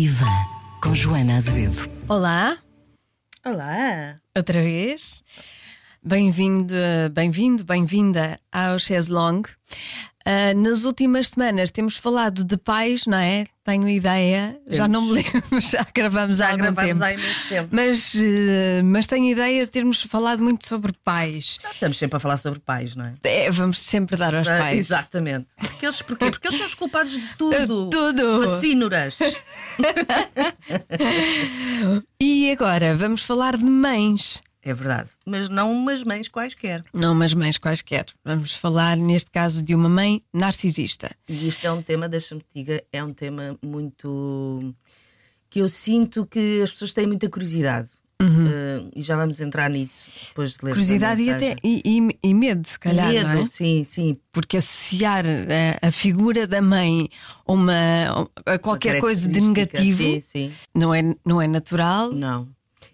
Divã com Joana Azevedo. Olá, Olá! outra vez. Bem-vindo, bem-vindo, bem-vinda ao Chess Long. Ah, nas últimas semanas temos falado de pais, não é? Tenho ideia, já não me lembro, já gravamos há Já algum gravámos tempo. há imenso tempo. Mas, eh, mas tenho ideia de termos falado muito sobre pais. Estamos sempre a falar sobre pais, não é? É, vamos sempre dar aos Ah, pais. Exatamente. Porque eles, porquê? Porque eles são os culpados de tudo. Tudo. Facínoras. E agora vamos falar de mães. É verdade. Mas não umas mães quaisquer. Não umas mães quaisquer. Vamos falar, neste caso, de uma mãe narcisista. E isto é um tema, deixa-me te diga, é um tema muito. que eu sinto que as pessoas têm muita curiosidade. Ah, e já vamos entrar nisso depois de ler Uhum. Curiosidade e, até, e, e- e medo, se calhar, medo, não é? sim, sim. Porque associar a, a figura da mãe a, uma, a qualquer coisa de negativo Sim, sim. não, é, não é natural Não.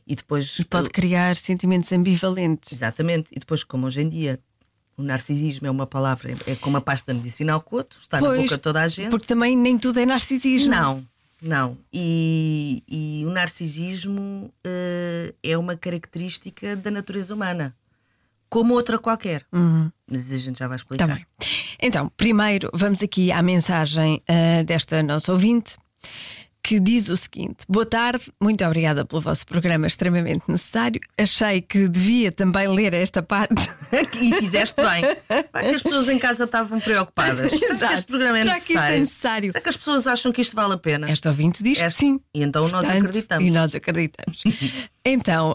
E depois. e pode criar sentimentos ambivalentes. Exatamente. E depois, como hoje em dia o narcisismo é uma palavra, é como a pasta medicinal coto, está na Pois, boca de toda a gente. Porque também nem tudo é narcisismo. Não, não. E, e o narcisismo eh, é uma característica da natureza humana, como outra qualquer. Mas a gente já vai explicar. Bem. Então, primeiro vamos aqui à mensagem ah, desta nossa ouvinte. Que diz o seguinte: Boa tarde, muito obrigada pelo vosso programa extremamente necessário. Achei que devia também ler esta parte. E fizeste bem. Que as pessoas em casa estavam preocupadas. Será que este programa é Será que isto é necessário? necessário? Será que as pessoas acham que isto vale a pena? Esta ouvinte diz É, que sim. E então nós Portanto, acreditamos. E nós acreditamos. então,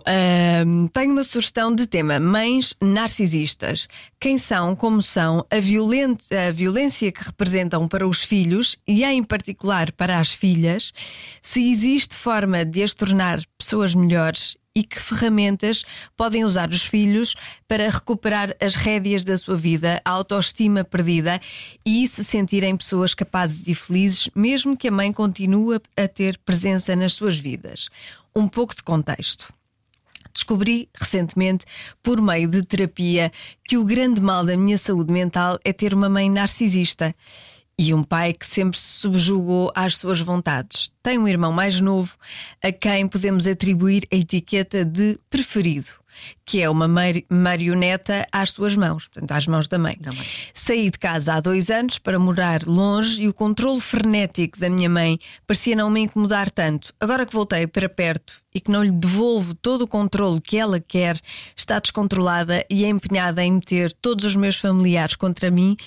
hum, tenho uma sugestão de tema: mães narcisistas. Quem são, como são, a, a violência que representam para os filhos e, em particular, para as filhas, se existe forma de as tornar pessoas melhores. E que ferramentas podem usar os filhos para recuperar as rédeas da sua vida, a autoestima perdida e se sentirem pessoas capazes e felizes, mesmo que a mãe continue a ter presença nas suas vidas. Um pouco de contexto. Descobri recentemente, por meio de terapia, que o grande mal da minha saúde mental é ter uma mãe narcisista e um pai que sempre se subjugou às suas vontades. Tem um irmão mais novo a quem podemos atribuir a etiqueta de preferido, que é uma mar- marioneta às suas mãos, portanto, às mãos da mãe. mãe. Saí de casa há dois anos para morar longe e o controle frenético da minha mãe parecia não me incomodar tanto. Agora que voltei para perto e que não lhe devolvo todo o controle que ela quer, está descontrolada e é empenhada em meter todos os meus familiares contra mim.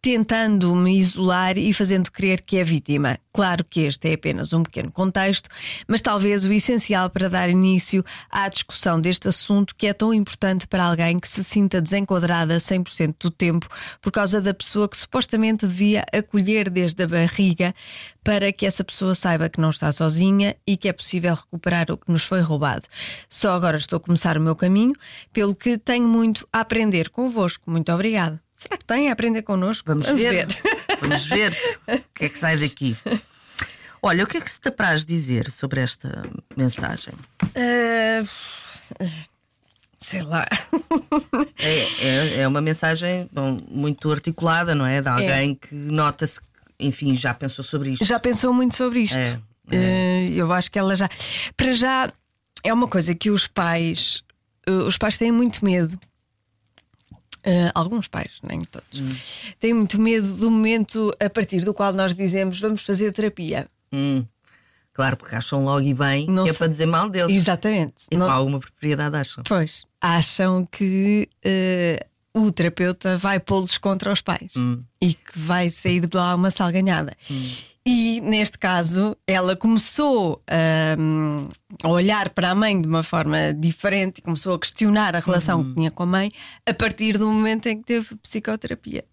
Tentando me isolar e fazendo crer que é vítima. Claro que este é apenas um pequeno contexto, mas talvez o essencial para dar início à discussão deste assunto que é tão importante para alguém que se sinta desenquadrada 100% do tempo por causa da pessoa que supostamente devia acolher desde a barriga para que essa pessoa saiba que não está sozinha e que é possível recuperar o que nos foi roubado. Só agora estou a começar o meu caminho, pelo que tenho muito a aprender convosco. Muito obrigada. Será que tem a aprender connosco? Vamos, ver. Vamos ver o que é que sai daqui. Olha, o que é que se te apraz dizer sobre esta mensagem? Eh, sei lá. É, é, é uma mensagem bom, muito articulada, não é? De alguém que nota-se enfim, já pensou sobre isto. Já pensou muito sobre isto? É, Eh, eu acho que ela já. Para já, é uma coisa que os pais. eh, os pais têm muito medo. Eh, alguns pais, nem todos, Hum. têm muito medo do momento a partir do qual nós dizemos vamos fazer terapia. Hum, claro, porque acham logo e bem Não que é para dizer mal deles. Exatamente. E Não- com alguma propriedade acham. Pois, acham que eh, o terapeuta vai pô-los contra os pais Hum. e que vai sair de lá uma salganhada. E neste caso, ela começou ahm, a olhar para a mãe de uma forma diferente e começou a questionar a relação Uhum. que tinha com a mãe a partir do momento em que teve psicoterapia.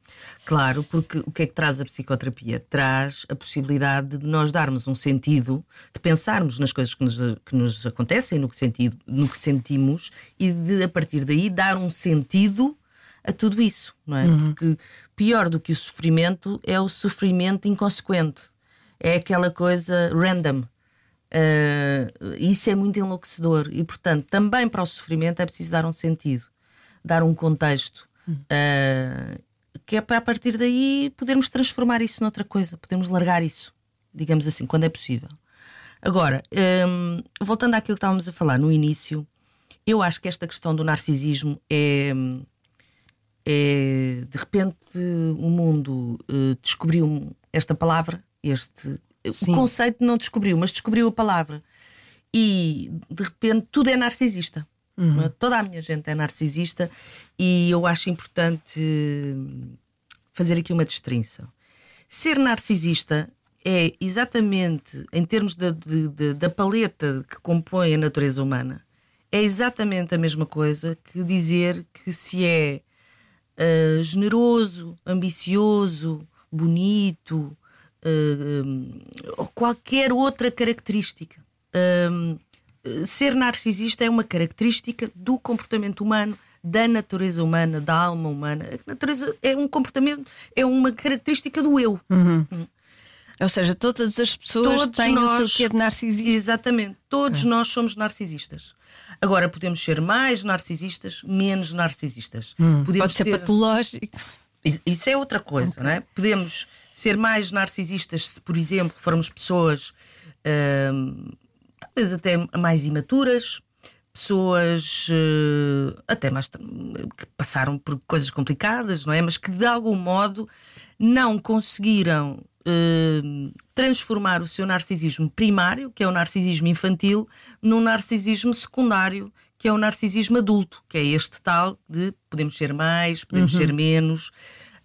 Claro, porque o que é que traz a psicoterapia? Traz a possibilidade de nós darmos um sentido, de pensarmos nas coisas que nos, que nos acontecem, no que, sentido, no que sentimos e de, a partir daí, dar um sentido a tudo isso, não é? Porque pior do que o sofrimento é o sofrimento inconsequente. É aquela coisa random. Ah, isso é muito enlouquecedor e, portanto, também para o sofrimento é preciso dar um sentido, dar um contexto. Ah, que é para a partir daí podermos transformar isso noutra coisa, podemos largar isso, digamos assim, quando é possível. Agora, hum, voltando àquilo que estávamos a falar no início, eu acho que esta questão do narcisismo é. é de repente, o mundo uh, descobriu esta palavra, este. Sim. O conceito não descobriu, mas descobriu a palavra. E de repente tudo é narcisista. não é? Toda a minha gente é narcisista e eu acho importante hum, fazer aqui uma distinção. Ser narcisista é exatamente, em termos da- de- de- da paleta que compõe a natureza humana, é exatamente a mesma coisa que dizer que se é ah, generoso, ambicioso, bonito, ou qualquer outra característica. Hum, ser narcisista é uma característica do comportamento humano, da natureza humana, da alma humana. A natureza é um comportamento, é uma característica do eu. Ou seja, todas as pessoas Todos têm o seu nós- quê de narcisismo. Exatamente. Todos nós somos narcisistas. Agora, podemos ser mais narcisistas, menos narcisistas. Pode Podemos ser ter- patológico. Isso- Isso é outra coisa, não é? Podemos ser mais narcisistas se, por exemplo, formos pessoas hum, talvez até mais imaturas, pessoas eh, até mais que passaram por coisas complicadas, não é? Mas que de algum modo não conseguiram hum, transformar o seu narcisismo primário, que é o narcisismo infantil, num narcisismo secundário, que é o narcisismo adulto, que é este tal de podemos ser mais, podemos ser menos.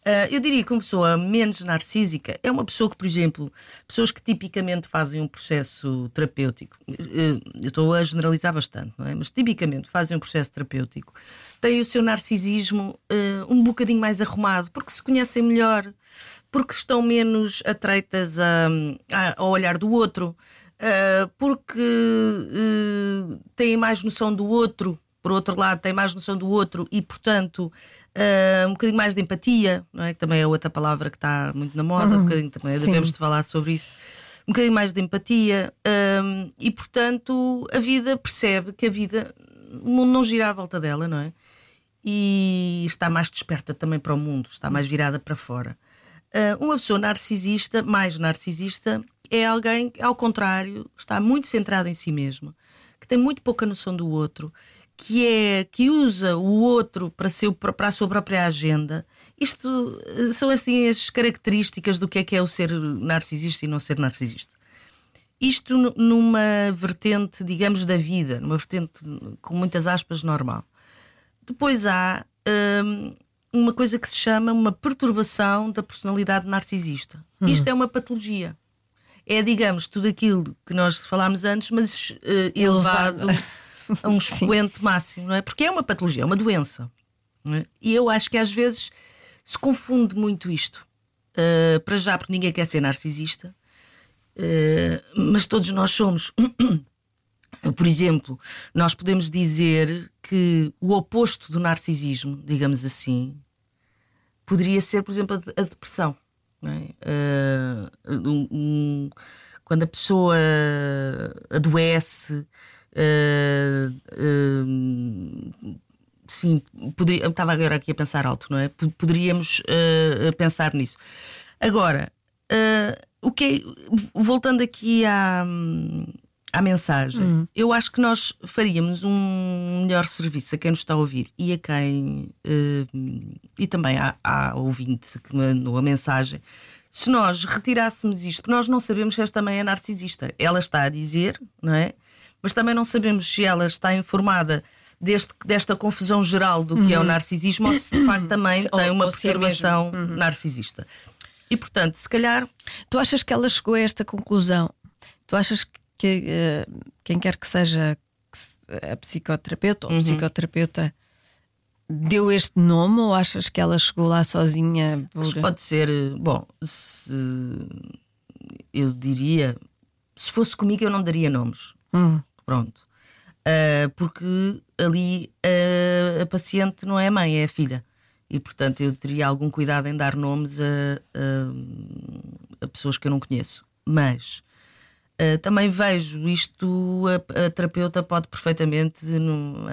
Ah, eu diria que uma pessoa menos narcísica é uma pessoa que, por exemplo, pessoas que tipicamente fazem um processo terapêutico, eh, eu estou a generalizar bastante, não é? Mas tipicamente fazem um processo terapêutico, têm o seu narcisismo eh, um bocadinho mais arrumado, porque se conhecem melhor, porque estão menos atreitas a, a- ao olhar do outro, ah, porque têm mais noção do outro, por outro lado, têm mais noção do outro e, portanto, ah, um bocadinho mais de empatia, não é? Que também é outra palavra que está muito na moda, um bocadinho também sim. devemos de falar sobre isso. Um bocadinho mais de empatia ah, e, portanto, a vida percebe que a vida, o mundo não gira à volta dela, não é? E está mais desperta também para o mundo, está mais virada para fora. Ah, uma pessoa narcisista, mais narcisista, é alguém que, ao contrário, está muito centrada em si mesma, que tem muito pouca noção do outro, que é que usa o outro para, seu, para a sua própria agenda. Isto eh, são assim as características do que é que é o ser narcisista e não ser narcisista. Isto nu- numa vertente, digamos, da vida, numa vertente com muitas aspas normal. Depois há hum, uma coisa que se chama uma perturbação da personalidade narcisista. Isto é uma patologia. É, digamos, tudo aquilo que nós falámos antes, mas eh, elevado a um Sim. expoente máximo, não é? Porque é uma patologia, é uma doença. é? E eu acho que às vezes se confunde muito isto. Eh, para já, porque ninguém quer ser narcisista, eh, mas todos nós somos. Por exemplo, nós podemos dizer que o oposto do narcisismo, digamos assim, poderia ser, por exemplo, a de- a depressão. é? Ah, um- um- quando a pessoa adoece, ah, ah, sim, poderia, estava agora aqui a pensar alto, não é? Poderíamos ah, pensar nisso. Agora, o que é- voltando aqui à, à mensagem, eu acho que nós faríamos um melhor serviço a quem nos está a ouvir e a quem e também à, à ouvinte que mandou a mensagem. Se nós retirássemos isto, nós não sabemos se esta também é narcisista. Ela está a dizer, não é? Mas também não sabemos se ela está informada deste, desta confusão geral do que é o narcisismo ou se de facto também Ou- tem uma ou se é perturbação narcisista. E portanto, se calhar Tu achas que ela chegou a esta conclusão? Tu achas que eh, quem quer que seja a psicoterapeuta ou o psicoterapeuta deu este nome ou achas que ela chegou lá sozinha? Por... Pode ser, bom, se eu diria, se fosse comigo eu não daria nomes. Hum. Pronto. Ah, porque ali ah, a paciente não é a mãe, é a filha. E portanto eu teria algum cuidado em dar nomes a, a- a pessoas que eu não conheço. Mas ah, também vejo isto, a, a terapeuta pode perfeitamente, num,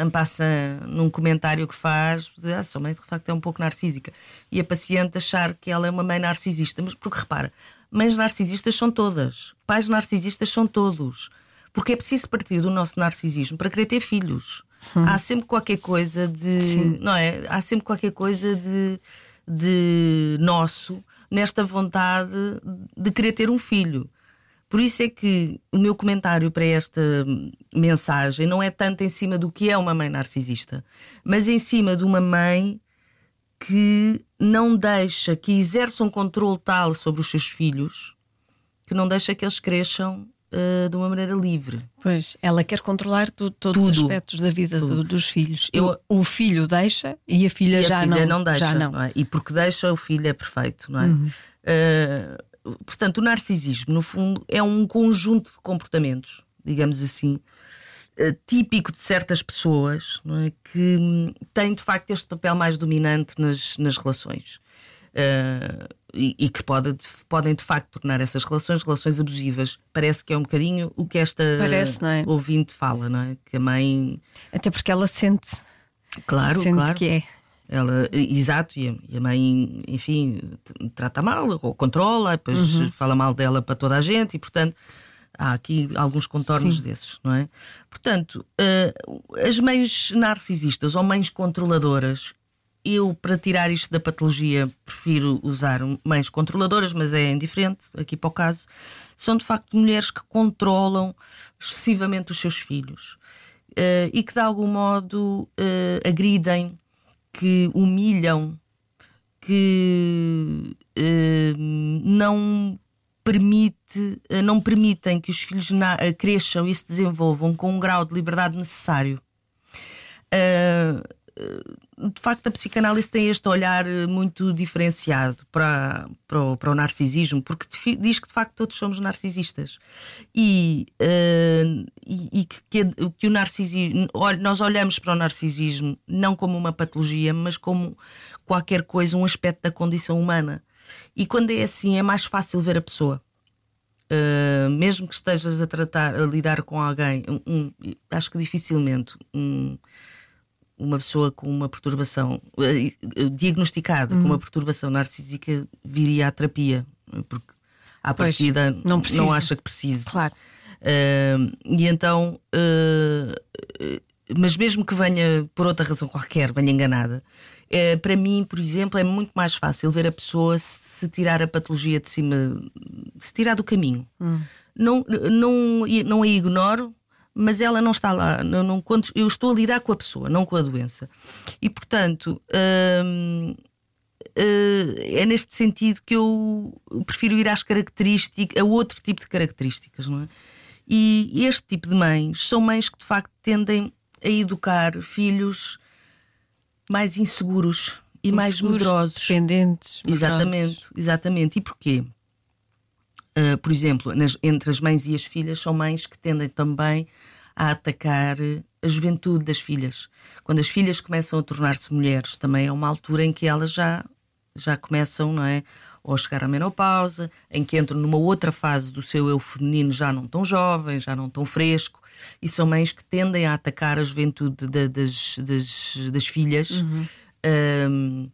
num comentário que faz, dizer, ah, sua mãe de facto é um pouco narcísica. E a paciente achar que ela é uma mãe narcisista. Mas porque repara, mães narcisistas são todas, pais narcisistas são todos. Porque é preciso partir do nosso narcisismo para querer ter filhos. Há sempre qualquer coisa de. Sim. Não é? Há sempre qualquer coisa de, de nosso nesta vontade de querer ter um filho. Por isso é que o meu comentário para esta mensagem não é tanto em cima do que é uma mãe narcisista, mas em cima de uma mãe que não deixa, que exerce um controle tal sobre os seus filhos, que não deixa que eles cresçam uh, de uma maneira livre. Pois, ela quer controlar tu, todos os Tudo. aspectos da vida do- dos filhos. Eu- o, o filho deixa e a filha E a já filha não. deixa, já não. Uhum. é? E porque deixa, o filho é perfeito, não é? Uh, portanto, o narcisismo, no fundo, é um conjunto de comportamentos, digamos assim, uh, típico de certas pessoas, não é? Que hum, têm de facto este papel mais dominante nas, nas relações. Uh, e, e que pode, podem de facto tornar essas relações relações abusivas. Parece que é um bocadinho o que esta Parece, é? ouvinte fala, não é? Que a mãe. Até porque ela sente, Claro, sente claro. que é. Ela, exato, e a, e a mãe, enfim, trata mal, ou controla, depois Uhum. fala mal dela para toda a gente, e portanto há aqui alguns contornos Sim. desses, não é? Portanto, eh, as mães narcisistas ou mães controladoras, eu, para tirar isto da patologia, prefiro usar mães controladoras, mas é indiferente aqui para o caso, são de facto mulheres que controlam excessivamente os seus filhos eh, e que de algum modo eh, agridem, que humilham, que eh, não permite, não permitem que os filhos cresçam e se desenvolvam com um grau de liberdade necessário. Eh, de facto, a psicanálise tem este olhar eh, muito diferenciado para, para, o, para o narcisismo, porque diz que de facto todos somos narcisistas e, eh, e, e que, que, que o narcisismo, nós olhamos para o narcisismo não como uma patologia, mas como qualquer coisa, um aspecto da condição humana. E quando é assim, é mais fácil ver a pessoa. Uh, mesmo que estejas a tratar, a lidar com alguém, um- um- acho que dificilmente um- uma pessoa com uma perturbação eh, eh, diagnosticada com uma perturbação narcísica viria à terapia, porque à Pois, partida não precisa. acha que precise. Claro. Uh, e então, uh, uh, mas mesmo que venha por outra razão qualquer, venha enganada, eh, para mim, por exemplo, é muito mais fácil ver a pessoa se, tirar a patologia de cima, se tirar do caminho. Não, não, não a ignoro, mas ela não está lá. Não, não, quando, eu estou a lidar com a pessoa, não com a doença. E portanto. hum, eh, é neste sentido que eu prefiro ir às características, a outro tipo de características, não é? E este tipo de mães são mães que de facto tendem a educar filhos mais inseguros e mais Inseguros, medrosos. Dependentes. Exatamente, exatamente. E porquê? Uh, por exemplo, nas- entre as mães e as filhas, são mães que tendem também a atacar a juventude das filhas. Quando as filhas começam a tornar-se mulheres, também é uma altura em que elas já, já começam, não é? Ou a chegar à menopausa, em que entram numa outra fase do seu eu feminino já não tão jovem, já não tão fresco, e são mães que tendem a atacar a juventude da- das, das, das filhas. Um,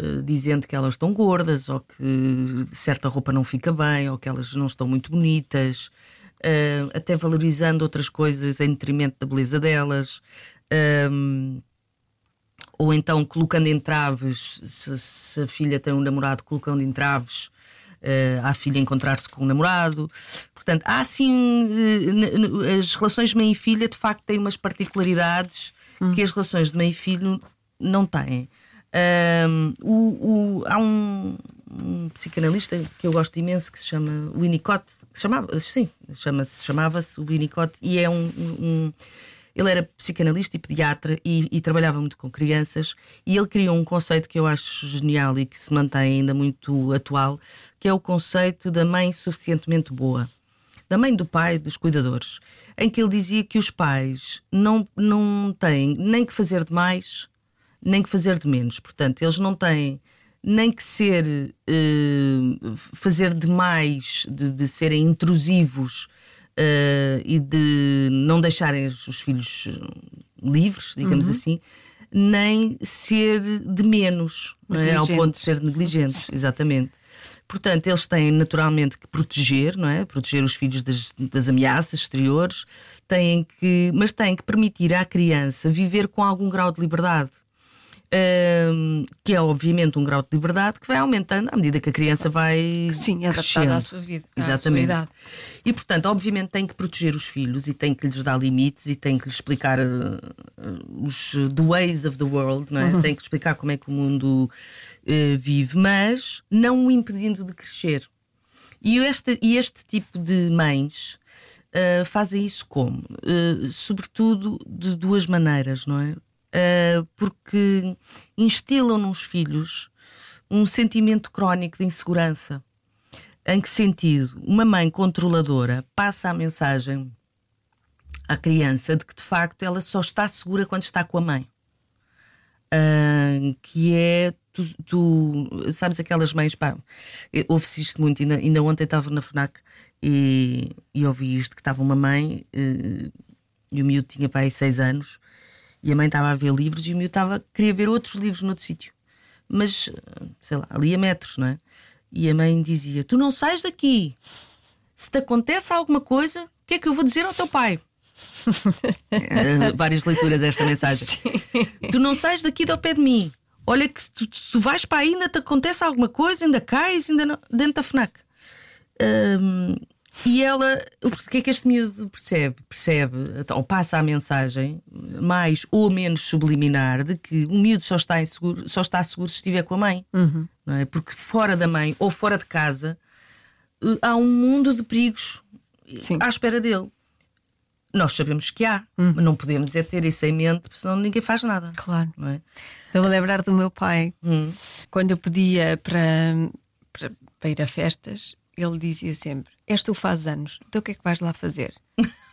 eh, dizendo que elas estão gordas ou que certa roupa não fica bem ou que elas não estão muito bonitas, eh, até valorizando outras coisas em detrimento da beleza delas. Ahm, ou então colocando entraves, se, se a filha tem um namorado, colocando entraves eh, à filha encontrar-se com um namorado. Portanto, há assim. as relações mãe e filha, de facto, têm umas particularidades que as relações de mãe e filho não têm. Ahm, o- o- há um, um psicanalista que eu gosto imenso que se chama Winnicott, chamava, sim, chama-se, chamava-se Winnicott, e é um, um- ele era psicanalista e pediatra e, e trabalhava muito com crianças e ele criou um conceito que eu acho genial e que se mantém ainda muito atual, que é o conceito da mãe suficientemente boa. Da mãe do pai, dos cuidadores, em que ele dizia que os pais não, não têm nem que fazer de mais, nem que fazer de menos. Portanto, eles não têm nem que ser eh, fazer demais, de, de serem intrusivos eh, e de não deixarem os os filhos eh, livres, digamos assim, nem ser de menos, é? ao ponto de ser negligentes, exatamente. Portanto, eles têm naturalmente que proteger, não é? Proteger os filhos das, das ameaças exteriores, têm que, mas têm que permitir à criança viver com algum grau de liberdade um, que é obviamente um grau de liberdade que vai aumentando à medida que a criança vai. Sim, adaptada à sua vida. Exatamente. Sua e portanto, obviamente, tem que proteger os filhos e tem que lhes dar limites e tem que lhes explicar uh, os the ways of the world, não é? Uhum. tem que explicar como é que o mundo uh, vive, mas não o impedindo de crescer. E este, e este tipo de mães. Fazem isso como? Sobretudo de duas maneiras, não é? Uh, porque instilam nos filhos um sentimento crónico de insegurança. Em que sentido? Uma mãe controladora passa a mensagem à criança de que de facto ela só está segura quando está com a mãe. Uh, que é tu, tu, sabes aquelas mães, pá, ouve-se isto muito, ainda, ainda ontem estava na FNAC e, e ouvi isto, que estava uma mãe uh, e o miúdo tinha pai seis anos e a mãe estava a ver livros e o meu estava, queria ver outros livros noutro sítio. Mas, sei lá, ali a metros, não é? E a mãe dizia: Tu não sais daqui. Se te acontece alguma coisa, o que é que eu vou dizer ao teu pai? uh, várias leituras esta mensagem. Sim. Tu não sais daqui do pé de mim. Olha que se tu, tu vais para aí, ainda te acontece alguma coisa, ainda cais, ainda não, dentro da FNAC. Um, e ela, o que é que este miúdo percebe? Percebe, ou passa a mensagem, mais ou menos subliminar, de que o miúdo só está, inseguro, só está seguro se estiver com a mãe. Uhum. Não é? Porque fora da mãe ou fora de casa eh, há um mundo de perigos Sim. à espera dele. Nós sabemos que há, uhum. mas não podemos é ter isso em mente, porque senão ninguém faz nada. Claro. Não é? Estou a lembrar do meu pai, uhum. quando eu pedia para, para, para ir a festas, ele dizia sempre: És tu fazes anos, então o que é que vais lá fazer?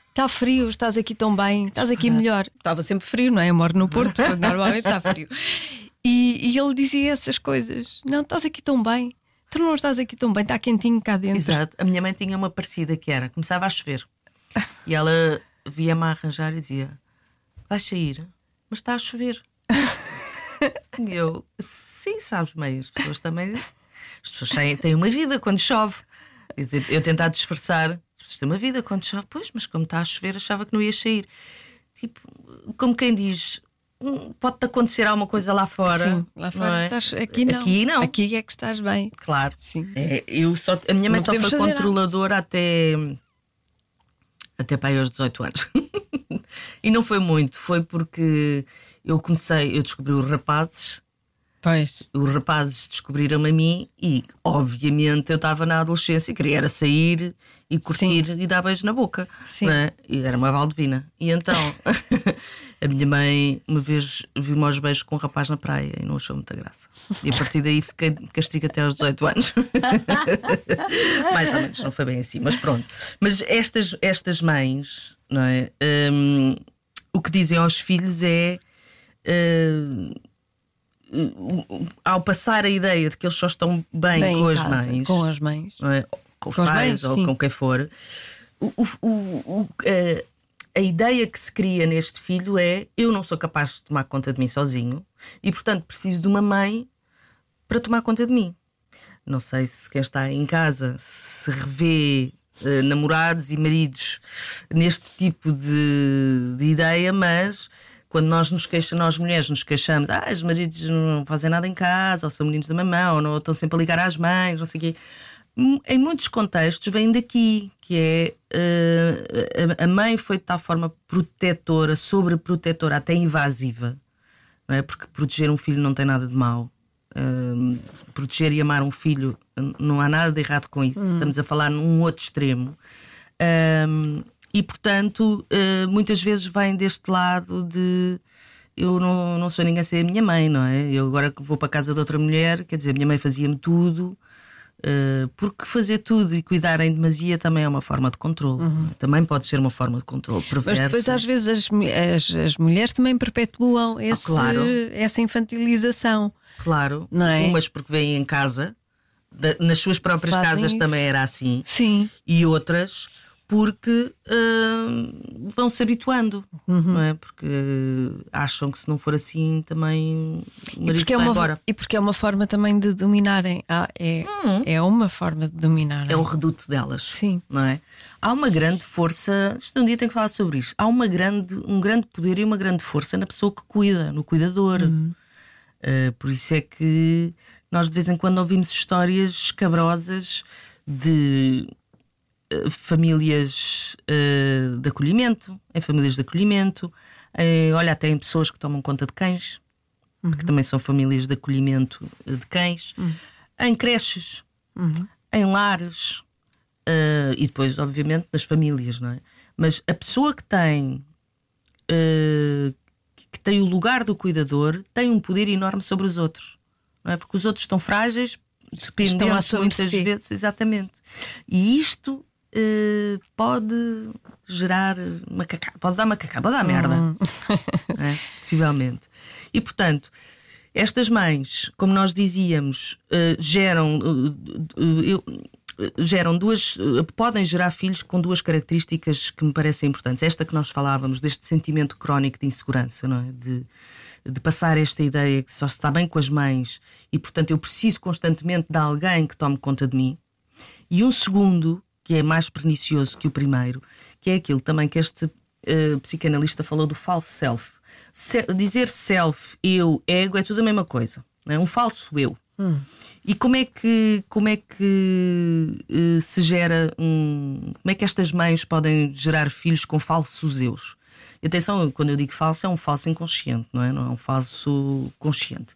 Está frio, estás aqui tão bem, estás aqui melhor. Estava sempre frio, não é? Eu moro no Porto, normalmente está frio. E, e ele dizia essas coisas: Não, estás aqui tão bem. Tu não estás aqui tão bem, está quentinho cá dentro. Exato. A minha mãe tinha uma parecida que era: começava a chover e ela via-me a arranjar e dizia: Vais sair, mas está a chover. e eu, sim, sabes, meio, as pessoas também. As pessoas têm uma vida quando chove. Eu tentar disfarçar, isto é uma vida quando chove, pois, mas como está a chover, achava que não ia sair. Tipo, como quem diz, hum, pode-te acontecer alguma coisa lá fora. Sim, lá fora é? estás. Aqui não. Aqui não. Aqui é que estás bem. Claro. Sim. É, eu só, a minha mãe só foi controladora nada. até. Até para aí aos 18 anos. e não foi muito, foi porque eu comecei, eu descobri os rapazes Pois. Os rapazes descobriram-me a mim e, obviamente, eu estava na adolescência e queria era sair e curtir Sim. e dar beijo na boca. Sim. Né? E era uma Valdivina. E então, a minha mãe, uma vez, viu-me aos beijos com um rapaz na praia e não achou muita graça. E a partir daí fiquei de castigo até aos 18 anos. Mais ou menos, não foi bem assim, mas pronto. Mas estas, estas mães, não é? Um, o que dizem aos filhos é. Uh, ao passar a ideia de que eles só estão bem, bem com, as casa, mães, com as mães, é? com os com pais mães, ou sim. com quem for, o, o, o, a, a ideia que se cria neste filho é: eu não sou capaz de tomar conta de mim sozinho e, portanto, preciso de uma mãe para tomar conta de mim. Não sei se quem está em casa se revê eh, namorados e maridos neste tipo de, de ideia, mas quando nós nos queixamos, nós mulheres nos queixamos, ah, os maridos não fazem nada em casa, ou são meninos da mamãe, ou não, estão sempre a ligar às mães, não sei o quê. Em muitos contextos vem daqui, que é uh, a mãe foi de tal forma protetora, sobreprotetora, até invasiva, não é? Porque proteger um filho não tem nada de mau. Uh, proteger e amar um filho não há nada de errado com isso. Hum. Estamos a falar num outro extremo. Uh, e, portanto, uh, muitas vezes vem deste lado de eu não, não sou ninguém sem a minha mãe, não é? Eu agora vou para a casa de outra mulher, quer dizer, a minha mãe fazia-me tudo. Uh, porque fazer tudo e cuidar em demasia também é uma forma de controle. Uhum. Também pode ser uma forma de controle perversa. Mas depois, às vezes, as, as, as mulheres também perpetuam ah, esse, ah, claro. essa infantilização. Claro, não é? umas porque vêm em casa, nas suas próprias Fazem casas isso. também era assim. Sim. E outras porque uh, vão se habituando, uhum. não é? Porque acham que se não for assim também o marido e porque, é uma, embora. e porque é uma forma também de dominarem. Ah, é, uhum. é uma forma de dominar. É o reduto delas. Sim. Não é? Há uma grande força, isto um dia tenho que falar sobre isto. Há uma grande, um grande poder e uma grande força na pessoa que cuida, no cuidador. Uhum. Uh, por isso é que nós de vez em quando ouvimos histórias escabrosas de famílias uh, de acolhimento, em famílias de acolhimento, olha, até em pessoas que tomam conta de cães, uhum. que também são famílias de acolhimento de cães, uhum. em creches, uhum. em lares e depois, obviamente, nas famílias, não é? Mas a pessoa que tem que tem o lugar do cuidador tem um poder enorme sobre os outros. Não é? Porque os outros estão frágeis, dependentes muitas mercê. vezes, exatamente. E isto uh, pode gerar macacá, pode dar macacá, pode dar merda. Hum. é? Possivelmente. E portanto. Estas mães, como nós dizíamos, uh, geram. Uh, eu, geram duas, podem gerar filhos com duas características que me parecem importantes. Esta que nós falávamos, deste sentimento crónico de insegurança, não é? De, de passar esta ideia que só se está bem com as mães e, portanto, eu preciso constantemente de alguém que tome conta de mim. E um segundo, que é mais pernicioso que o primeiro, que é aquilo também que este uh, psicanalista falou do falso self. Se, dizer self, eu, ego, é tudo a mesma coisa. É um falso eu. Hum. E como é que, como é que uh, se gera um. Como é que estas mães podem gerar filhos com falsos eus? E atenção, quando eu digo falso, é um falso inconsciente, não é? Não é um falso consciente.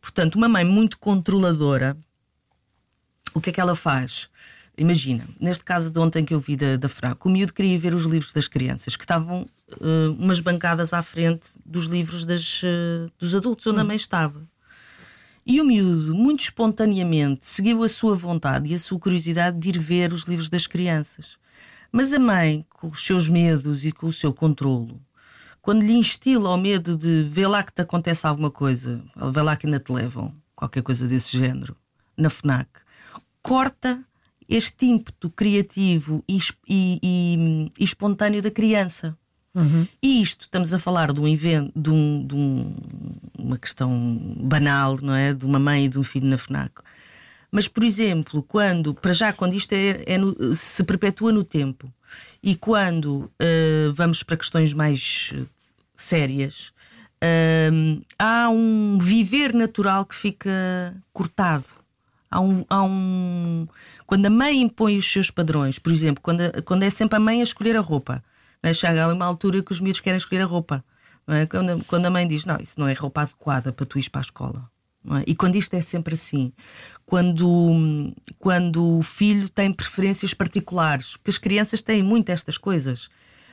Portanto, uma mãe muito controladora, o que é que ela faz? Imagina, neste caso de ontem que eu vi da, da FRAC, o miúdo queria ver os livros das crianças, que estavam uh, umas bancadas à frente dos livros das, uh, dos adultos, onde hum. a mãe estava. E o miúdo, muito espontaneamente, seguiu a sua vontade e a sua curiosidade de ir ver os livros das crianças. Mas a mãe, com os seus medos e com o seu controlo, quando lhe instila o medo de ver lá que te acontece alguma coisa, ou ver lá que ainda te levam, qualquer coisa desse género, na FNAC, corta este ímpeto criativo e, e, e, espontâneo da criança. Uhum. E isto, estamos a falar de, um evento, de, um, de um, uma questão banal, não é? De uma mãe e de um filho na FNAC. Mas, por exemplo, quando, para já, quando isto é, é no, se perpetua no tempo e quando uh, vamos para questões mais eh, sérias, uh, há um viver natural que fica cortado. Há um, há um. Quando a mãe impõe os seus padrões, por exemplo, quando, quando é sempre a mãe a escolher a roupa, é? Chega ali uma altura que os miúdos querem escolher a roupa. É? Quando, quando, a mãe diz, não, isso não é roupa adequada para tu ir para a escola. É? E quando isto é sempre assim, quando, quando o filho tem preferências particulares, porque as crianças têm muito estas coisas.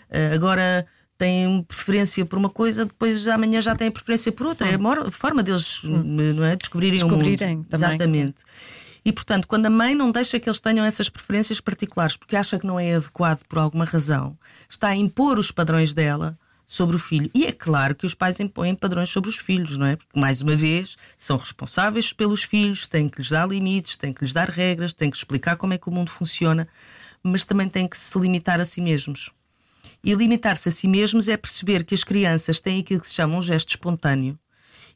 Uh, agora têm preferência por uma coisa, depois amanhã já têm preferência por outra. É a forma deles hum. não é? descobrirem, descobrirem o mundo. Também. Exatamente. E, portanto, quando a mãe não deixa que eles tenham essas preferências particulares porque acha que não é adequado por alguma razão, está a impor os padrões dela sobre o filho. E é claro que os pais impõem padrões sobre os filhos, não é? Porque, mais uma vez, são responsáveis pelos filhos, têm que lhes dar limites, têm que lhes dar regras, têm que explicar como é que o mundo funciona, mas também têm que se limitar a si mesmos. E limitar-se a si mesmos é perceber que as crianças têm aquilo que se chama um gesto espontâneo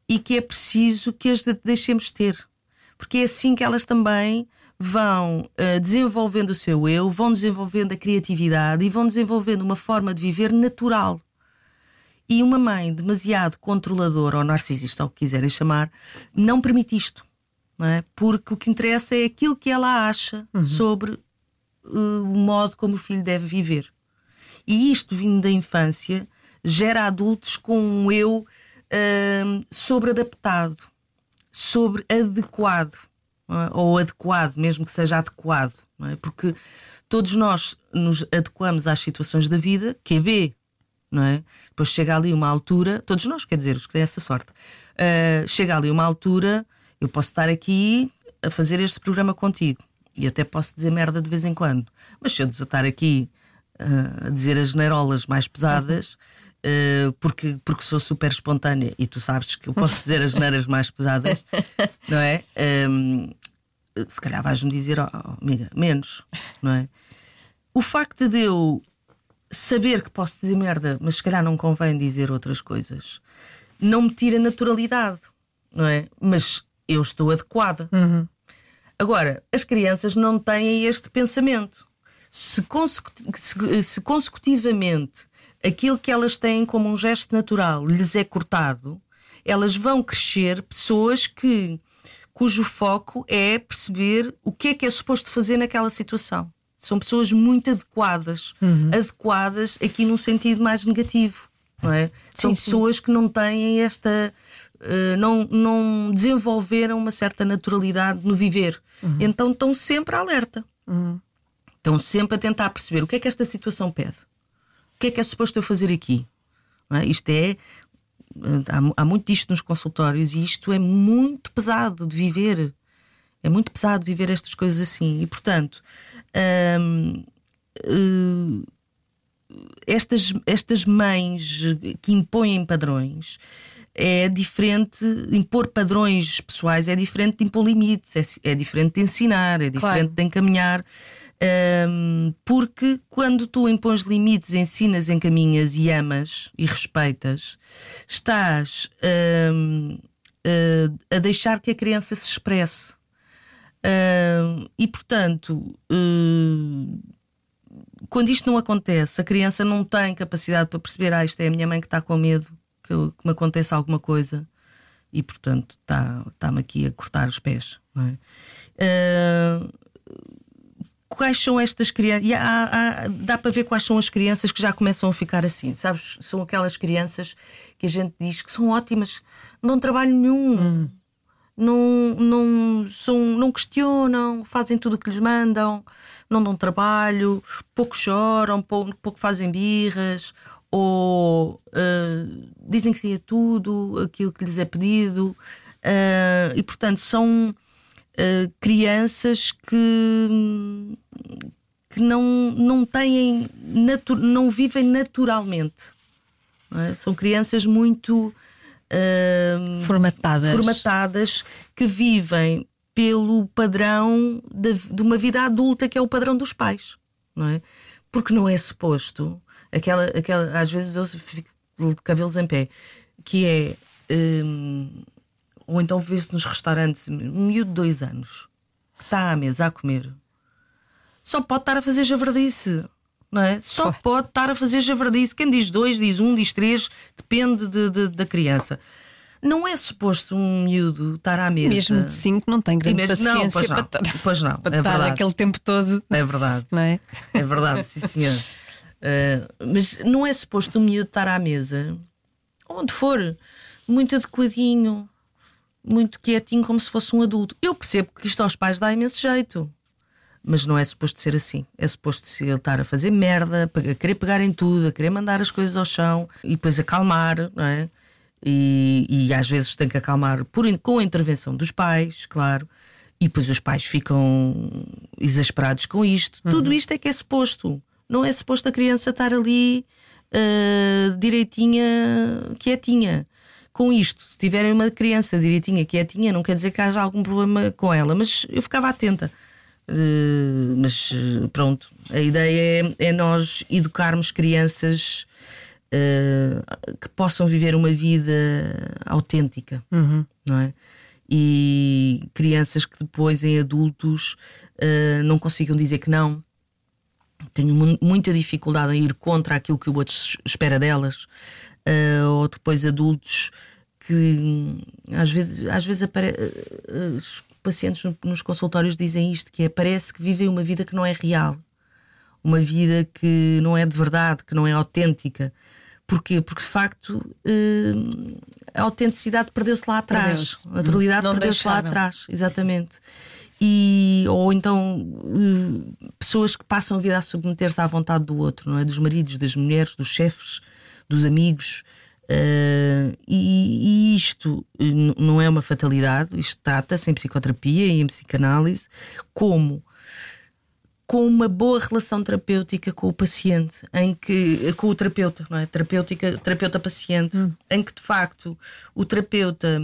e que é preciso que as deixemos ter porque é assim que elas também vão uh, desenvolvendo o seu eu, vão desenvolvendo a criatividade e vão desenvolvendo uma forma de viver natural. E uma mãe demasiado controladora ou narcisista, ou o que quiserem chamar, não permite isto. Não é? Porque o que interessa é aquilo que ela acha uhum. sobre uh, o modo como o filho deve viver. E isto, vindo da infância, gera adultos com um eu uh, sobreadaptado sobre adequado, é? ou adequado, mesmo que seja adequado, é? porque todos nós nos adequamos às situações da vida, QB, não é? Depois chega ali uma altura, todos nós, quer dizer, os que têm essa sorte, uh, chega ali uma altura, eu posso estar aqui a fazer este programa contigo e até posso dizer merda de vez em quando, mas se eu desatar aqui uh, a dizer as neirolas mais pesadas. Uh, porque, porque sou super espontânea e tu sabes que eu posso dizer as neiras mais pesadas, não é? Um, ehm, se calhar vais-me dizer, oh, amiga, menos, não é? o facto de eu saber que posso dizer merda, mas se calhar não convém dizer outras coisas, não me tira naturalidade, não é? Mas eu estou adequada. Uhum. Agora, as crianças não têm este pensamento. Se, se, se consecutivamente aquilo que elas têm como um gesto natural lhes é cortado, elas vão crescer pessoas que cujo foco é perceber o que é que é suposto fazer naquela situação. São pessoas muito adequadas, Uhum. adequadas aqui num sentido mais negativo. Não é? São sim. pessoas que não têm esta. eh, não, não desenvolveram uma certa naturalidade no viver. Então estão sempre alerta. Estão sempre a tentar perceber o que é que esta situação pede. O que é que é suposto eu fazer aqui? É? Isto é. Há, há muito disto nos consultórios e isto é muito pesado de viver. É muito pesado viver estas coisas assim. E, portanto, hum, eh, estas, estas mães que impõem padrões é diferente, impor padrões pessoais é diferente de impor limites, é, é diferente de ensinar, é diferente Claro. de encaminhar. Hum, porque quando tu impões limites, ensinas, encaminhas e amas e respeitas, estás hum, a- a deixar que a criança se expresse. Hum, e portanto, hum, quando isto não acontece, a criança não tem capacidade para perceber: ah, isto é a minha mãe que está com medo que, eu- que me aconteça alguma coisa e, portanto, está- está-me aqui a cortar os pés. não é? Quais são estas crianças? E há- há- dá para ver quais são as crianças que já começam a ficar assim, sabes? São aquelas crianças que a gente diz que são ótimas, não dão trabalho nenhum. Não, não, são, não questionam, fazem tudo o que lhes mandam, não dão trabalho, pouco choram, pouco, pouco fazem birras, ou ah, dizem que sim a tudo aquilo que lhes é pedido. Ah, e portanto são ah, crianças que, que não, não têm, não vivem naturalmente. não é? São crianças muito ah, Formatadas. formatadas que vivem pelo padrão de, de uma vida adulta que é o padrão dos pais, não é? Porque não é suposto aquela, aquela às vezes eu fico de cabelos em pé, que é hum, ou então vê-se nos restaurantes um miúdo de dois anos que está à mesa a comer só pode estar a fazer javardice. Não é? Só Claro. pode estar a fazer javardice. Quem diz dois, diz um, diz três, depende de- de- da criança. Não é suposto um miúdo estar à mesa. Mesmo de 5 não tem grande mesmo- paciência não, pois para não. estar, Pois não, para é estar aquele tempo todo, É verdade. não é? É verdade, sim senhor. Uh, mas não é suposto um miúdo estar à mesa, onde for, muito adequadinho, muito quietinho, como se fosse um adulto. Eu percebo que isto aos pais dá imenso jeito. Mas não é suposto ser assim. É suposto ele estar a fazer merda, a querer pegar em tudo, a querer mandar as coisas ao chão e depois acalmar, não é? E, e às vezes tem que acalmar por, com a intervenção dos pais, claro. E depois os pais ficam exasperados com isto. Tudo isto é que é suposto. Não é suposto a criança estar ali ah, direitinha, quietinha. Com isto, se tiverem uma criança direitinha, quietinha, não quer dizer que haja algum problema com ela, mas eu ficava atenta. Uh, mas uh, pronto, a ideia é, é nós educarmos crianças uh, que possam viver uma vida autêntica, não é? E crianças que depois, em adultos, uh, não consigam dizer que não, tenho mu- muita dificuldade em ir contra aquilo que o outro es- espera delas, eh, ou depois adultos que hum, às vezes, às vezes apare- eh, eh, os pacientes no- nos consultórios dizem isto: que é parece que vivem uma vida que não é real, uma vida que não é de verdade, que não é autêntica. Porquê? Porque de facto a autenticidade perdeu-se lá atrás, a naturalidade perdeu-se lá atrás, exatamente. E, ou então pessoas que passam a vida a submeter-se à vontade do outro, não é? Dos maridos, das mulheres, dos chefes, dos amigos. Eh, e, e isto eh, não é uma fatalidade, isto trata-se em psicoterapia e em psicanálise como com uma boa relação terapêutica com o paciente, em que com o terapeuta, não é? Terapêutica, terapeuta-paciente, em que de facto o terapeuta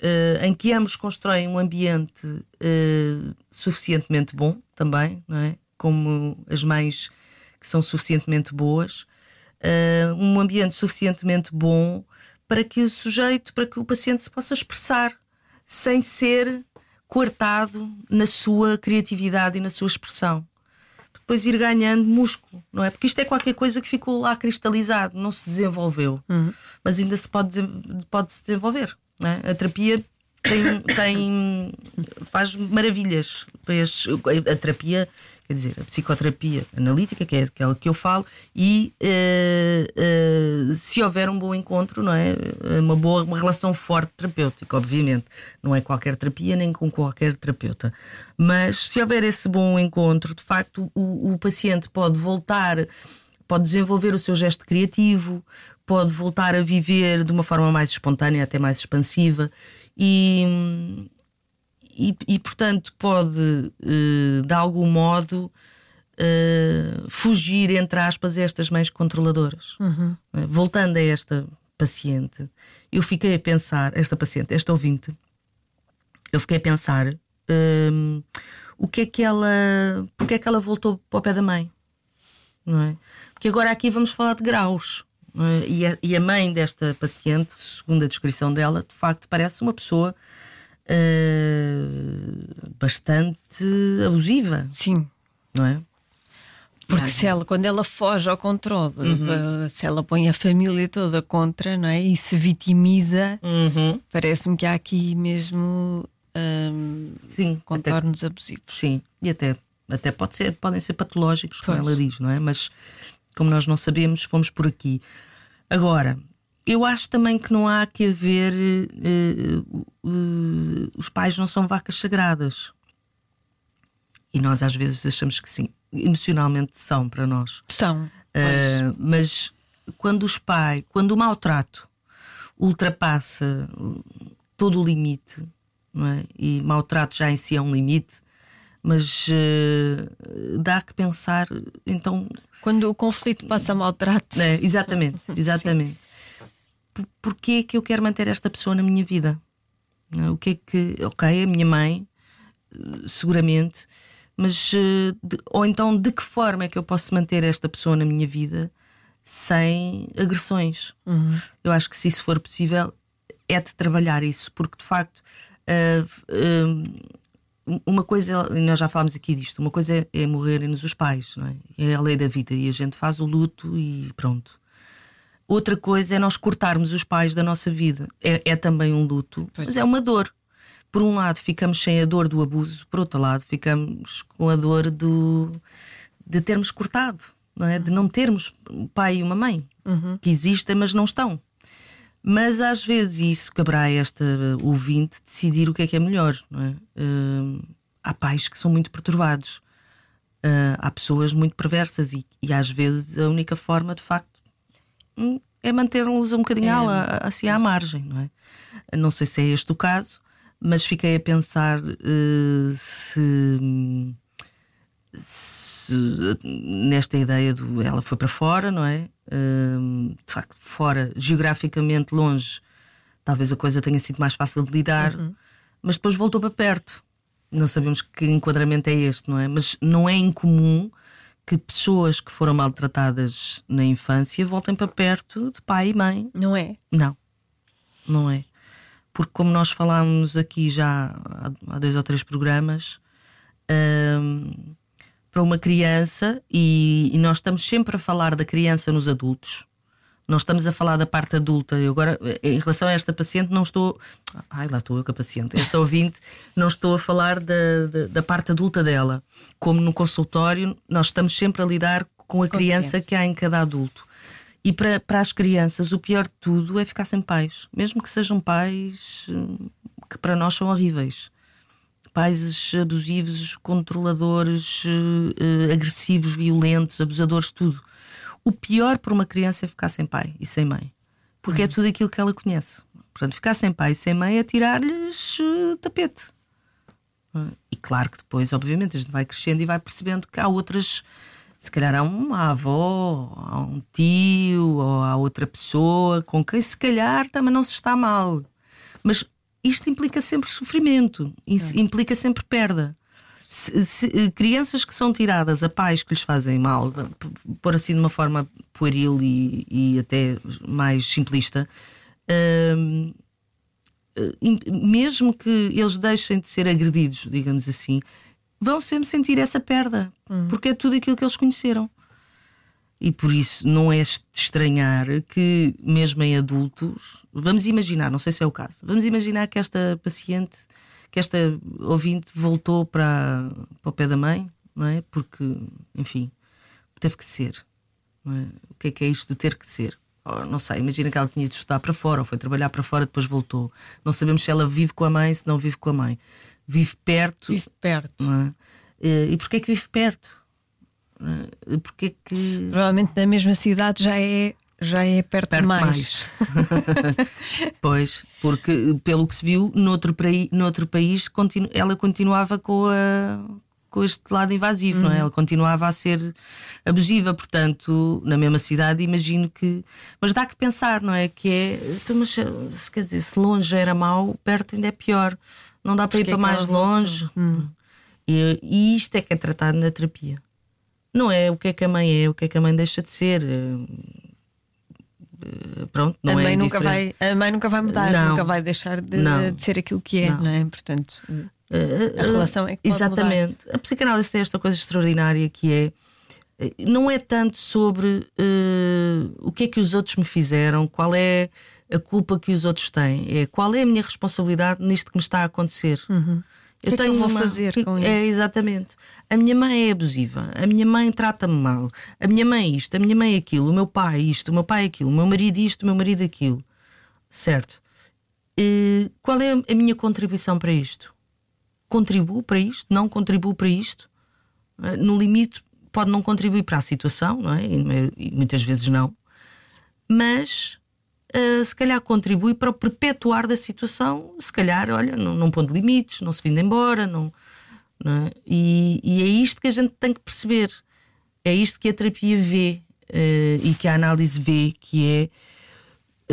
eh, em que ambos constroem um ambiente eh, suficientemente bom também, não é? como as mães que são suficientemente boas, uh, um ambiente suficientemente bom para que o sujeito, para que o paciente se possa expressar sem ser coartado na sua criatividade e na sua expressão. Depois ir ganhando músculo, não é? Porque isto é qualquer coisa que ficou lá cristalizado, não se desenvolveu, uhum. mas ainda se pode, pode se desenvolver. É? A terapia tem, tem, faz maravilhas. A terapia quer dizer, a psicoterapia analítica, que é aquela que eu falo, e uh, uh, se houver um bom encontro, não é? Uma boa uma relação forte terapêutica, obviamente. Não é qualquer terapia nem com qualquer terapeuta. Mas se houver esse bom encontro, de facto, o, o paciente pode voltar, pode desenvolver o seu gesto criativo, pode voltar a viver de uma forma mais espontânea, até mais expansiva. E, e, e portanto, pode, uh, de algum modo, uh, fugir, entre aspas, a estas mães controladoras. Uhum. Uh, voltando a esta paciente, eu fiquei a pensar, esta paciente, esta ouvinte, eu fiquei a pensar o que é que ela, porque é que ela voltou para o pé da mãe, não é? Porque agora aqui vamos falar de graus. É? E, a, e a mãe desta paciente, segundo a descrição dela, de facto parece uma pessoa uh, bastante abusiva. Sim. Não é? Porque se ela, quando ela foge ao controle, uhum. se ela põe a família toda contra, não é? E se vitimiza, uhum. parece-me que há aqui mesmo um, sim, contornos até, abusivos. Sim, e até, até pode ser, podem ser patológicos, como ela diz, não é? Mas como nós não sabemos, fomos por aqui. Agora, eu acho também que não há que haver. Uh, uh, os pais não são vacas sagradas. E nós às vezes achamos que sim. Emocionalmente são para nós. São. Uh, mas quando os pais, quando o maltrato ultrapassa todo o limite, é? e maltrato já em si é um limite, mas dá que pensar, então. Quando o conflito passa a maltrato. É, exatamente, exatamente porquê é que eu quero manter esta pessoa na minha vida? O que é que. Ok, a minha mãe, seguramente, mas. Eh, de, ou então de que forma é que eu posso manter esta pessoa na minha vida sem agressões? Uhum. Eu acho que se isso for possível, é de trabalhar isso, porque de facto. Uh, uh, uma coisa, nós já falámos aqui disto, uma coisa é, é morrerem-nos os pais, não é? é a lei da vida e a gente faz o luto e pronto. Outra coisa é nós cortarmos os pais da nossa vida. É, é também um luto, pois mas é. é uma dor. Por um lado, ficamos sem a dor do abuso, por outro lado, ficamos com a dor do, de termos cortado, não é? de não termos um pai e uma mãe uhum. que existem, mas não estão. Mas às vezes isso caberá a esta ouvinte decidir o que é que é melhor. É? Uh, há pais que são muito perturbados, uh, há pessoas muito perversas e, e às vezes a única forma de facto é manter-los um bocadinho é. assim à margem, não é? Não sei se é este o caso, mas fiquei a pensar uh, se, se, nesta ideia do ela foi para fora, não é? Uh, de facto, fora, geograficamente longe, talvez a coisa tenha sido mais fácil de lidar, uhum. mas depois voltou para perto. Não sabemos que enquadramento é este, não é? Mas não é incomum que pessoas que foram maltratadas na infância voltem para perto de pai e mãe. Não é? Não, não é. Porque, como nós falámos aqui já há dois ou três programas, hum, para uma criança, e, e nós estamos sempre a falar da criança nos adultos, nós estamos a falar da parte adulta. Eu agora, em relação a esta paciente, não estou. Ai, lá estou eu com a paciente. Esta ouvinte, não estou a falar da, da, da, parte adulta dela. Como no consultório, nós estamos sempre a lidar com a com criança, criança, que há em cada adulto. E para, para as crianças, o pior de tudo é ficar sem pais, mesmo que sejam pais hum, que para nós são horríveis. Pais abusivos, controladores, uh, agressivos, violentos, abusadores, tudo o pior para uma criança é ficar sem pai e sem mãe, porque é uhum. é tudo aquilo que ela conhece. Portanto, ficar sem pai e sem mãe é tirar-lhes uh, tapete. E claro que depois, obviamente, a gente vai crescendo e vai percebendo que há outras. Se calhar há uma avó, há um tio, ou há outra pessoa com quem se calhar também não se está mal. Mas isto implica sempre sofrimento, isso implica sempre perda. Se, se, crianças que são tiradas a pais que lhes fazem mal, por assim de uma forma pueril e, e até mais simplista, hum, mesmo que eles deixem de ser agredidos, digamos assim, vão sempre sentir essa perda, uhum. porque é tudo aquilo que eles conheceram. E por isso não é estranhar que, mesmo em adultos, vamos imaginar, não sei se é o caso, vamos imaginar que esta paciente, que esta ouvinte voltou para, para o pé da mãe, não é? Porque, enfim, teve que ser. É? O que é que é isto de ter que ser? Oh, não sei, imagina que ela tinha de estudar para fora, ou foi trabalhar para fora, depois voltou. Não sabemos se ela vive com a mãe, se não vive com a mãe. Vive perto. Vive perto. É? E porquê é que vive perto? Eh, porque é que. Provavelmente na mesma cidade já é, já é perto, perto mais. mais. pois, porque pelo que se viu, noutro, noutro país continu, ela continuava com, a, com este lado invasivo, não é? Uhum. Ela continuava a ser abusiva, portanto, na mesma cidade, imagino que. Mas dá que pensar, não é? Que é. Então, mas, quer dizer, se longe era mau, perto ainda é pior. Não dá para porque ir para é mais longe. Hum. E, e isto é que é tratado na terapia não é o que é que a mãe é, o que é que a mãe deixa de ser. Eh, pronto, não a é mãe nunca vai A mãe nunca vai mudar, não, nunca vai deixar de, de, ser aquilo que é, não, não é? Portanto, eh, a relação é que pode Exatamente. Mudar. A psicanálise tem esta coisa extraordinária que é eh, não é tanto sobre uh, o que é que os outros me fizeram, qual é a culpa que os outros têm, é qual é a minha responsabilidade nisto que me está a acontecer. Uhum. Eu que tenho é que eu vou uma... fazer com é, isso? É, exatamente. A minha mãe é abusiva, a minha mãe trata-me mal, a minha mãe é isto, a minha mãe é aquilo, o meu pai isto, o meu pai é aquilo, o meu marido isto, o meu marido aquilo. Certo? E qual é a minha contribuição para isto? Contribuo para isto? Não contribuo para isto? Eh, no limite, pode não contribuir para a situação, não é? E muitas vezes não. Mas uh, se calhar contribui para o perpetuar da situação, se calhar, olha, não, não pondo limites, não se vindo embora, não, não é? e, e, é isto que a gente tem que perceber. É isto que a terapia vê uh, e que a análise vê, que é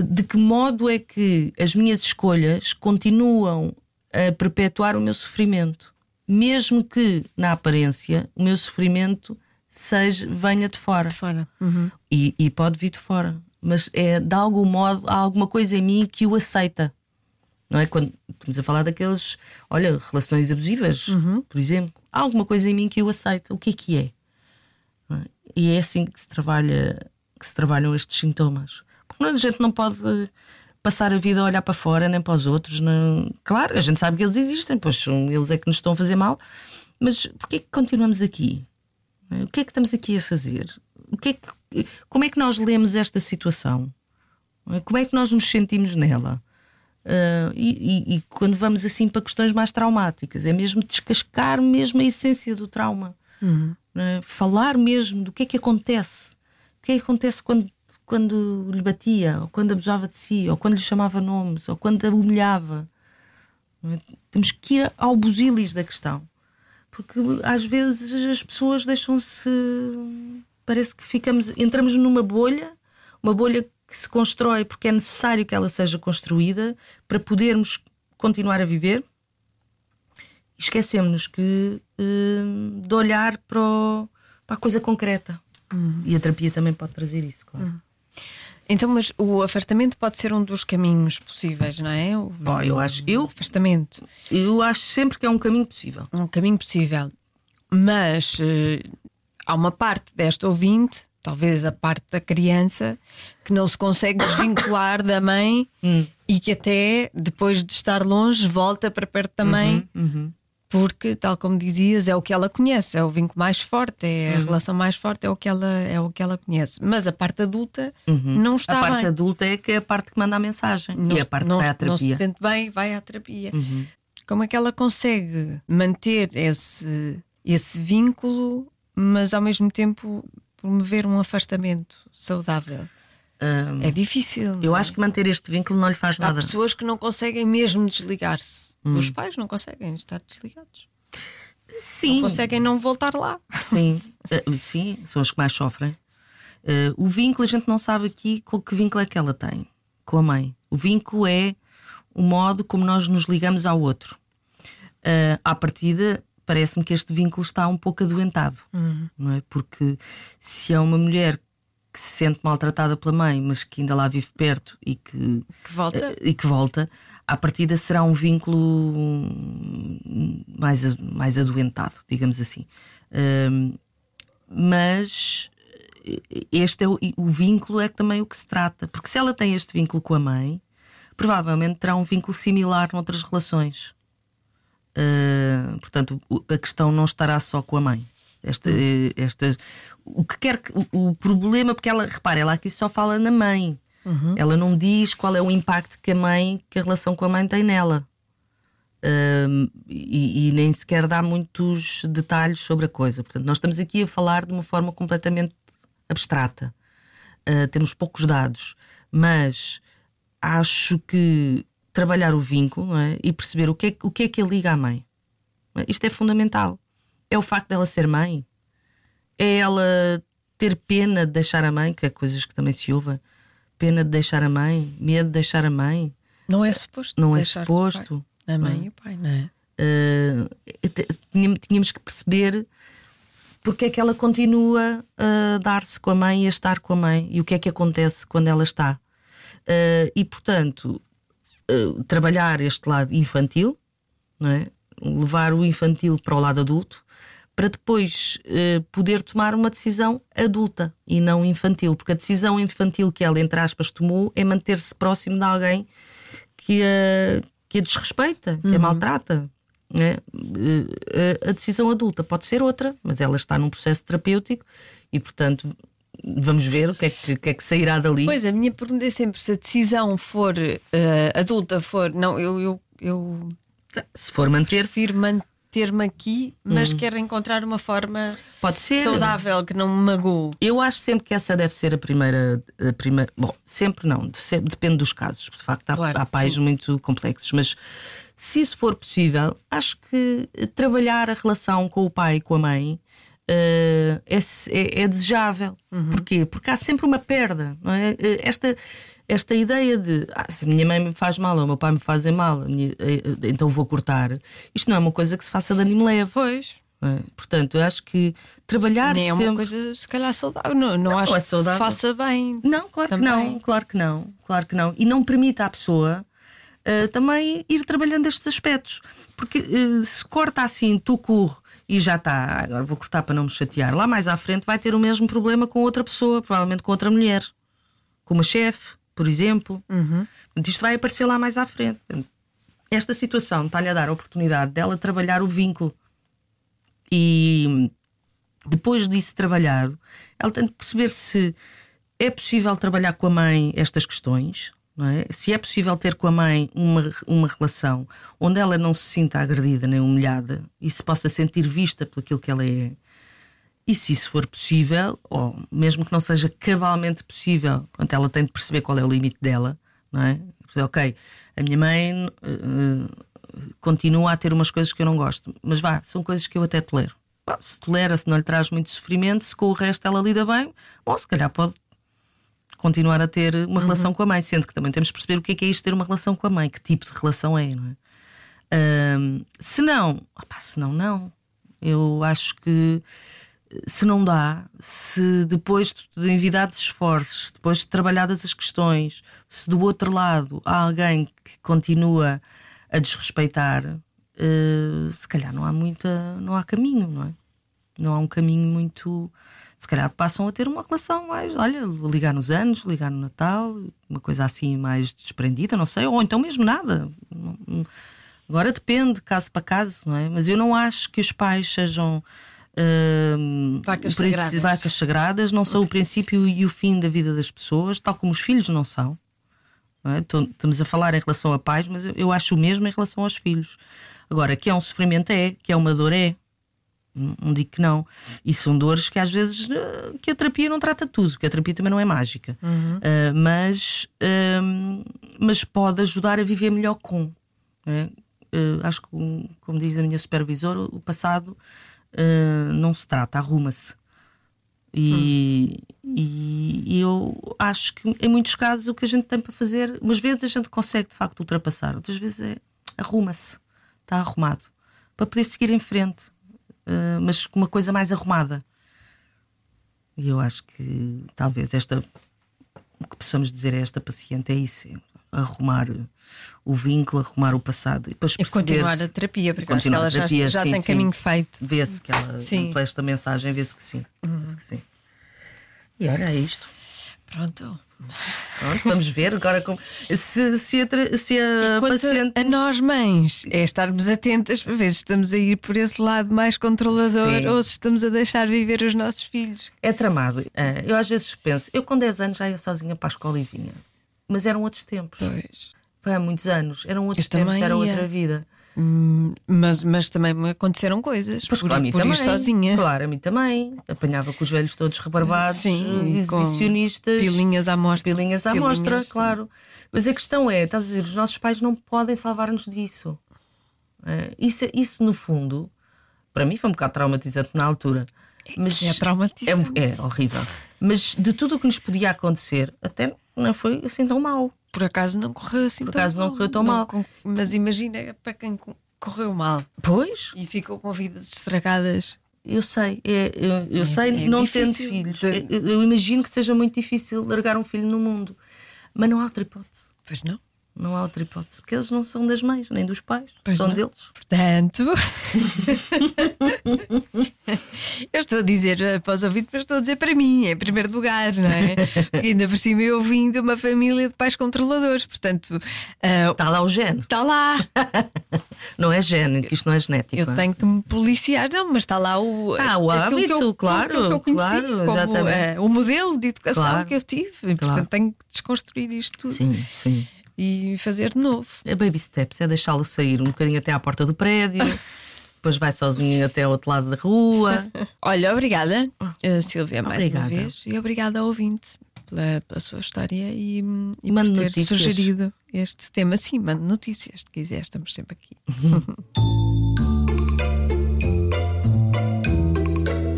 de que modo é que as minhas escolhas continuam a perpetuar o meu sofrimento, mesmo que na aparência o meu sofrimento seja venha de fora. De fora. Uhum. E, e, pode vir de fora mas é de algum modo há alguma coisa em mim que o aceita. Não é? Quando estamos a falar daqueles, olha, relações abusivas, uhum. por exemplo, há alguma coisa em mim que o aceita. O que é que é? é? E é assim que se trabalha, que se trabalham estes sintomas. Porque a gente não pode passar a vida a olhar para fora nem para os outros. Não... Claro, a gente sabe que eles existem, pois eles é que nos estão a fazer mal, mas porquê que continuamos aqui? O que é que estamos aqui a fazer? O que é que como é que nós lemos esta situação? Como é que nós nos sentimos nela? Uh, e, e, e, quando vamos assim para questões mais traumáticas, é mesmo descascar mesmo a essência do trauma, uhum. é? falar mesmo do que é que acontece, o que é que acontece quando, quando lhe batia, ou quando abusava de si, ou quando lhe chamava nomes, ou quando a humilhava. É? Temos que ir ao busilis da questão, porque às vezes as pessoas deixam-se parece que ficamos, entramos numa bolha, uma bolha que se constrói porque é necessário que ela seja construída para podermos continuar a viver. Esquecemos-nos que uh, de olhar para, o, para, a coisa concreta. Uhum. E a terapia também pode trazer isso, claro. Uhum. Então, mas o afastamento pode ser um dos caminhos possíveis, não é? O, Bom, eu acho, eu afastamento. Eu acho sempre que é um caminho possível. Um caminho possível. Mas eh, há uma parte desta ouvinte, talvez a parte da criança, que não se consegue desvincular da mãe hum. e que até depois de estar longe volta para perto da mãe. Uhum, uhum. Porque, tal como dizias, é o que ela conhece, é o vínculo mais forte, é a uhum. relação mais forte, é o que ela, é o que ela conhece. Mas a parte adulta uhum. não está bem. A parte bem. adulta é que é a parte que manda a mensagem não, e a parte não, que vai à terapia. Não se sente bem, vai à terapia. Uhum. Como é que ela consegue manter esse, esse vínculo mas ao mesmo tempo promover um afastamento saudável. Um, é difícil. Eu é? acho que manter este vínculo não lhe faz Há nada. Há pessoas que não conseguem mesmo desligar-se. Hum. Os pais não conseguem estar desligados. Sim. Não conseguem não voltar lá. Sim, uh, sim, são as que mais sofrem. Uh, o vínculo, a gente não sabe aqui com que vínculo é que ela tem com a mãe. O vínculo é o modo como nós nos ligamos ao outro. Uh, à partida, parece-me que este vínculo está um pouco adoentado, não é? Porque se é uma mulher que se sente maltratada pela mãe, mas que ainda lá vive perto e que, Que volta. eh, e que volta, à partida será um vínculo mais, mais adoentado, digamos assim. Hum, mas eh, este é o, o vínculo é também o que se trata, porque se ela tem este vínculo com a mãe, provavelmente terá um vínculo similar noutras relações. Uh, portanto, a questão não estará só com a mãe. Esta, esta, o que quer que, o, o problema, porque ela, repara, ela aqui só fala na mãe. Ela não diz qual é o impacto que a mãe, que a relação com a mãe tem nela. Um, e, e nem sequer dá muitos detalhes sobre a coisa. Portanto, nós estamos aqui a falar de uma forma completamente abstrata. Uh, temos poucos dados, mas acho que trabalhar o vínculo é? e perceber o que, é, o que é que a liga à mãe. É? Isto é fundamental. É o facto dela ser mãe, é ela ter pena de deixar a mãe, que é coisas que também se ouvem. Pena de deixar a mãe, medo de deixar a mãe, Não é suposto. não é suposto. A mãe e o pai, não é? Uh, tínhamos que perceber porque é que ela continua a dar-se com a mãe e a estar com a mãe e o que é que acontece quando ela está. Uh, e portanto, uh, trabalhar este lado infantil, não é? levar o infantil para o lado adulto, para depois uh, poder tomar uma decisão adulta e não infantil, porque a decisão infantil que ela, entre aspas, tomou é manter-se próximo de alguém que a, que a desrespeita, que a maltrata. Eh, A decisão adulta pode ser outra, mas ela está num processo terapêutico e, portanto, vamos ver o que é que, que, é que sairá dali. Pois, a minha pergunta é sempre se a decisão for eh, adulta, for. Não, eu, eu, eu Se for manter-se, prefiro manter-me aqui, mas quero encontrar uma forma pode ser. saudável que não me magoe. Eu acho sempre que essa deve ser a primeira. A primeira bom, sempre não, se- depende dos casos. De facto, há, Claro, há pais sim. muito complexos, mas se isso for possível, acho que trabalhar a relação com o pai e com a mãe. Eh, é, é- é desejável. Porquê? Porque há sempre uma perda. Não é? Eh, Esta, esta ideia de ah, se a minha mãe me faz mal ou o meu pai me fazem mal, eh, então vou cortar. Isto não é uma coisa que se faça de ânimo leve. Pois. é? Portanto, eu acho que trabalhar Nem é sempre. uma coisa, se calhar, saudável. Não, não, Não, acho é saudável. que faça bem. Não, claro Também. que não, claro que não, claro que não. E não permita à pessoa eh, também ir trabalhando estes aspectos. Porque eh, se corta assim, tu corro e já está, agora vou cortar para não me chatear. Lá mais à frente vai ter o mesmo problema com outra pessoa, provavelmente com outra mulher, com uma chefe, por exemplo. Portanto, Isto vai aparecer lá mais à frente. Esta situação está-lhe a dar a oportunidade dela trabalhar o vínculo. E depois disso trabalhado, ela tem de perceber se é possível trabalhar com a mãe estas questões, é? se é possível ter com a mãe uma, uma relação onde ela não se sinta agredida nem humilhada e se possa sentir vista por aquilo que ela é. E se isso for possível, ou mesmo que não seja cabalmente possível, portanto, ela tem de perceber qual é o limite dela, não é? Dizer, ok, a minha mãe eh, continua a ter umas coisas que eu não gosto, mas vá, são coisas que eu até tolero. Pá, se tolera, se não lhe traz muito sofrimento, se com o resto ela lida bem, bom, se calhar pode continuar a ter uma relação com a mãe, sendo que também temos de perceber o que é que é isto ter uma relação com a mãe, que tipo de relação é, não é? Ahm, se não, opá, se não, não. Eu acho que se não dá, se depois de envidar esforços, depois de trabalhadas as questões, se do outro lado há alguém que continua a desrespeitar, eh, se calhar não há muita, não há caminho, não é? Não há um caminho muito. Se calhar passam a ter uma relação mais, olha, ligar nos anos, ligar no Natal, uma coisa assim mais desprendida, não sei, ou então mesmo nada. Agora depende, caso para caso, não é? Mas eu não acho que os pais sejam. hum, Vacas sagradas. vacas sagradas, não são o princípio e o fim da vida das pessoas, tal como os filhos não são. não é? Estamos a falar em relação a pais, mas eu acho o mesmo em relação aos filhos. Agora, que é um sofrimento é, que é uma dor é. Não digo que não. E são dores que às vezes eh, que a terapia não trata tudo, porque a terapia também não é mágica. Eh, mas, ehm, mas pode ajudar a viver melhor com. é? Eh, acho que, como diz a minha supervisora, o passado não se trata, arruma-se. E, e- e eu acho que em muitos casos o que a gente tem para fazer, umas vezes a gente consegue de facto ultrapassar, outras vezes é arruma-se, está arrumado, para poder seguir em frente. Uh, mas com uma coisa mais arrumada. E eu acho que talvez esta, o que possamos dizer a esta paciente é isso: é arrumar o vínculo, arrumar o passado. E, depois e continuar a terapia, porque acho que ela já, terapia, já sim, tem sim. caminho feito. Vê-se que ela, sim. esta mensagem, vê-se que sim. Uhum. Vê que sim. E olha, é isto. Pronto. Pronto, vamos ver agora como, se, se a, se a paciente. A nós, mães, é estarmos atentas para ver se estamos a ir por esse lado mais controlador Sim. ou se estamos a deixar viver os nossos filhos. É tramado. É, eu às vezes penso, eu com 10 anos já ia sozinha para a escola e vinha, mas eram outros tempos. Pois. Foi há muitos anos, eram outros eu tempos, era outra vida. Hum, mas, mas também me aconteceram coisas pois, por, claro, a mim por também, ir sozinha. Claro, a mim também. Apanhava com os velhos todos rebarbados, Sim, exibicionistas. Pilinhas à mostra. Pilinhas à pilinhas, mostra, sim. claro. Mas a questão é, estás a dizer, os nossos pais não podem salvar-nos disso. É, isso. Isso, no fundo, para mim foi um bocado traumatizante na altura. Mas é traumatizante. É, é horrível. Mas de tudo o que nos podia acontecer, até não foi assim tão mal por acaso não correu assim por tão acaso não correu tão não, mal. mas imagina para quem correu mal. Pois. E ficou com vidas estragadas. Eu sei, é, eu, eu é, sei, é não tendo filhos. De... Eu, eu, imagino que seja muito difícil largar um filho no mundo. Mas não há outra hipótese. Pois não. Não há outra hipótese, porque eles não são das mães, nem dos pais, pois são não. deles. Portanto, eu estou a dizer para os ouvintes, mas estou a dizer para mim, em primeiro lugar, não é? E ainda por cima eu vim de uma família de pais controladores, portanto. Uh, está lá o gene. Está lá. não é gene, que isto não é genético. Eu é? tenho que me policiar, não, mas está lá o. Ah, o hábito, eu, claro. Eu conheci, claro, como, uh, o modelo de educação claro, que eu tive. E, portanto, claro. tenho que desconstruir isto tudo. Sim, sim e fazer de novo. É baby steps, é deixá-lo sair um bocadinho até à porta do prédio. depois vai sozinho até ao outro lado da rua. Olha, obrigada, uh, Silvia, mais obrigada. uma vez. E obrigada ao ouvinte pela, pela sua história e, e por ter notícias. sugerido este tema. Sim, mande notícias, se quiser, estamos sempre aqui.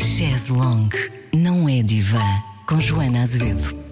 Chaz Long não é divã, com Joana Azevedo.